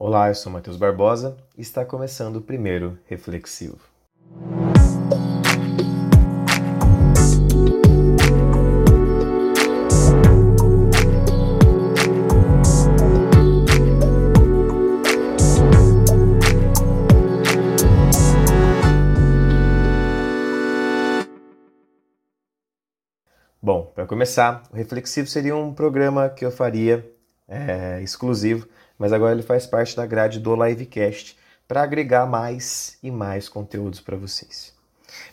Olá, eu sou Matheus Barbosa e está começando o primeiro Reflexivo. Bom, para começar, o Reflexivo seria um programa que eu faria é, exclusivo mas agora ele faz parte da grade do Livecast para agregar mais e mais conteúdos para vocês.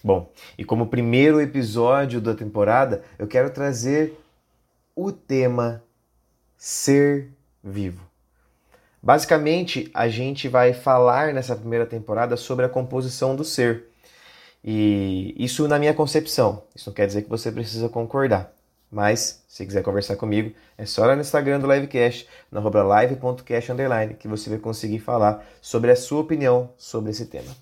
Bom, e como primeiro episódio da temporada, eu quero trazer o tema ser vivo. Basicamente, a gente vai falar nessa primeira temporada sobre a composição do ser. E isso na minha concepção. Isso não quer dizer que você precisa concordar. Mas, se quiser conversar comigo, é só lá no Instagram do Livecast, no live.cast que você vai conseguir falar sobre a sua opinião sobre esse tema.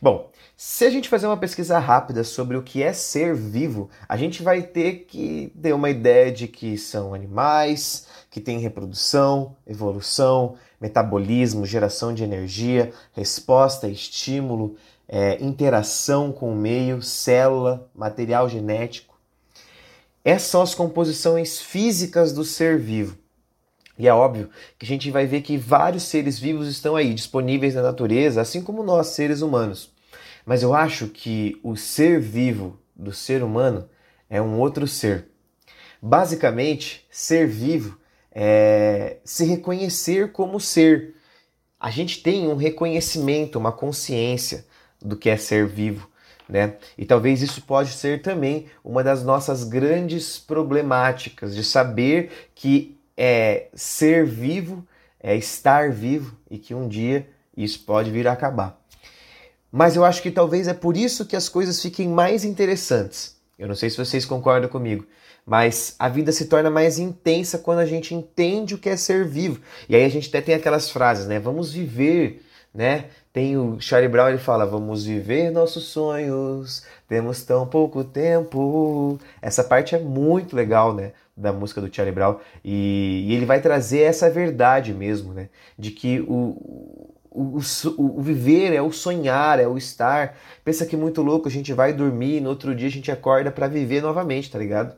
Bom, se a gente fazer uma pesquisa rápida sobre o que é ser vivo, a gente vai ter que ter uma ideia de que são animais, que têm reprodução, evolução, metabolismo, geração de energia, resposta, estímulo, é, interação com o meio, célula, material genético essas são as composições físicas do ser vivo. E é óbvio que a gente vai ver que vários seres vivos estão aí, disponíveis na natureza, assim como nós, seres humanos. Mas eu acho que o ser vivo do ser humano é um outro ser. Basicamente, ser vivo é se reconhecer como ser. A gente tem um reconhecimento, uma consciência do que é ser vivo né? E talvez isso pode ser também uma das nossas grandes problemáticas de saber que é ser vivo é estar vivo e que um dia isso pode vir a acabar. Mas eu acho que talvez é por isso que as coisas fiquem mais interessantes. Eu não sei se vocês concordam comigo, mas a vida se torna mais intensa quando a gente entende o que é ser vivo. E aí a gente até tem aquelas frases, né? Vamos viver né? Tem o Charlie Brown, ele fala: "Vamos viver nossos sonhos, temos tão pouco tempo". Essa parte é muito legal, né, da música do Charlie Brown, e, e ele vai trazer essa verdade mesmo, né, de que o, o, o, o, viver é o sonhar, é o estar. Pensa que muito louco, a gente vai dormir e no outro dia a gente acorda para viver novamente, tá ligado?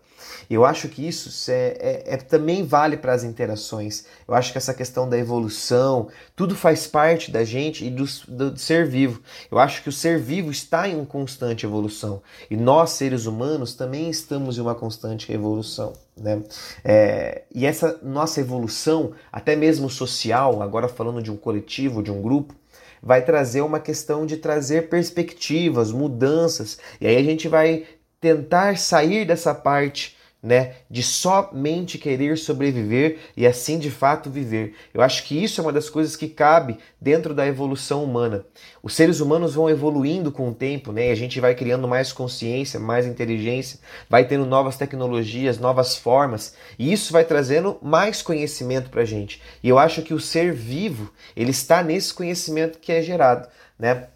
Eu acho que isso é, é, é também vale para as interações. Eu acho que essa questão da evolução, tudo faz parte da gente e do, do, do ser vivo. Eu acho que o ser vivo está em constante evolução. E nós, seres humanos, também estamos em uma constante evolução. Né? É, e essa nossa evolução, até mesmo social, agora falando de um coletivo, de um grupo, vai trazer uma questão de trazer perspectivas, mudanças. E aí a gente vai tentar sair dessa parte né, de somente querer sobreviver e assim de fato viver. Eu acho que isso é uma das coisas que cabe dentro da evolução humana. Os seres humanos vão evoluindo com o tempo, né, e a gente vai criando mais consciência, mais inteligência, vai tendo novas tecnologias, novas formas, e isso vai trazendo mais conhecimento para a gente. E eu acho que o ser vivo, ele está nesse conhecimento que é gerado, né?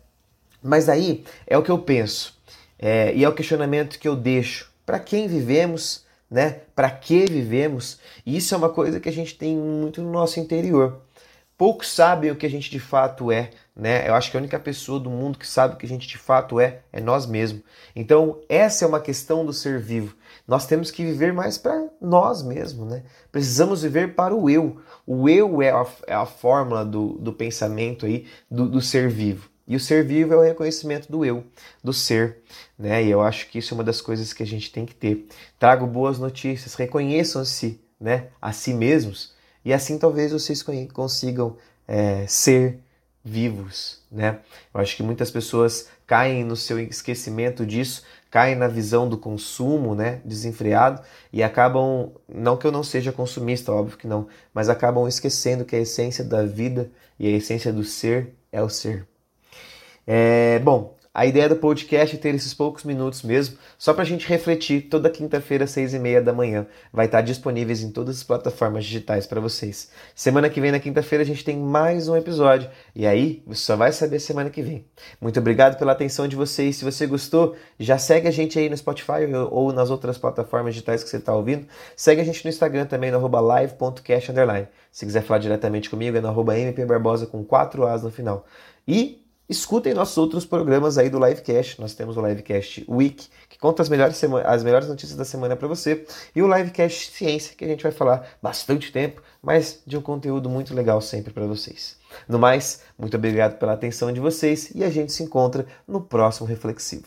Mas aí é o que eu penso, é, e é o questionamento que eu deixo. Para quem vivemos? Né? Para que vivemos? E isso é uma coisa que a gente tem muito no nosso interior. Poucos sabem o que a gente de fato é, né? Eu acho que a única pessoa do mundo que sabe o que a gente de fato é é nós mesmos. Então, essa é uma questão do ser vivo. Nós temos que viver mais para nós mesmos, né? Precisamos viver para o eu. O eu é a, é a fórmula do, do pensamento aí do, do ser vivo. E o ser vivo é o reconhecimento do eu, do ser, né? E eu acho que isso é uma das coisas que a gente tem que ter. Trago boas notícias, reconheçam-se, né, a si mesmos, e assim talvez vocês consigam é, ser vivos, né? Eu acho que muitas pessoas caem no seu esquecimento disso, caem na visão do consumo, né, desenfreado e acabam, não que eu não seja consumista, óbvio que não, mas acabam esquecendo que a essência da vida e a essência do ser é o ser. É, bom, A ideia do podcast é ter esses poucos minutos mesmo, só para a gente refletir toda quinta-feira, seis e meia da manhã. Vai estar disponíveis em todas as plataformas digitais para vocês. Semana que vem, na quinta-feira, a gente tem mais um episódio. E aí, você só vai saber semana que vem. Muito obrigado pela atenção de vocês. Se você gostou, já segue a gente aí no Spotify ou nas outras plataformas digitais que você está ouvindo. Segue a gente no Instagram também, no live.cast. Se quiser falar diretamente comigo, é no mpbarbosa com 4 As no final. E escutem nossos outros programas aí do Livecast. Nós temos o Livecast Week, que conta as melhores, as melhores notícias da semana para você, e o Livecast Ciência, que a gente vai falar bastante tempo, mas de um conteúdo muito legal sempre para vocês. No mais, muito obrigado pela atenção de vocês e a gente se encontra no próximo Reflexivo.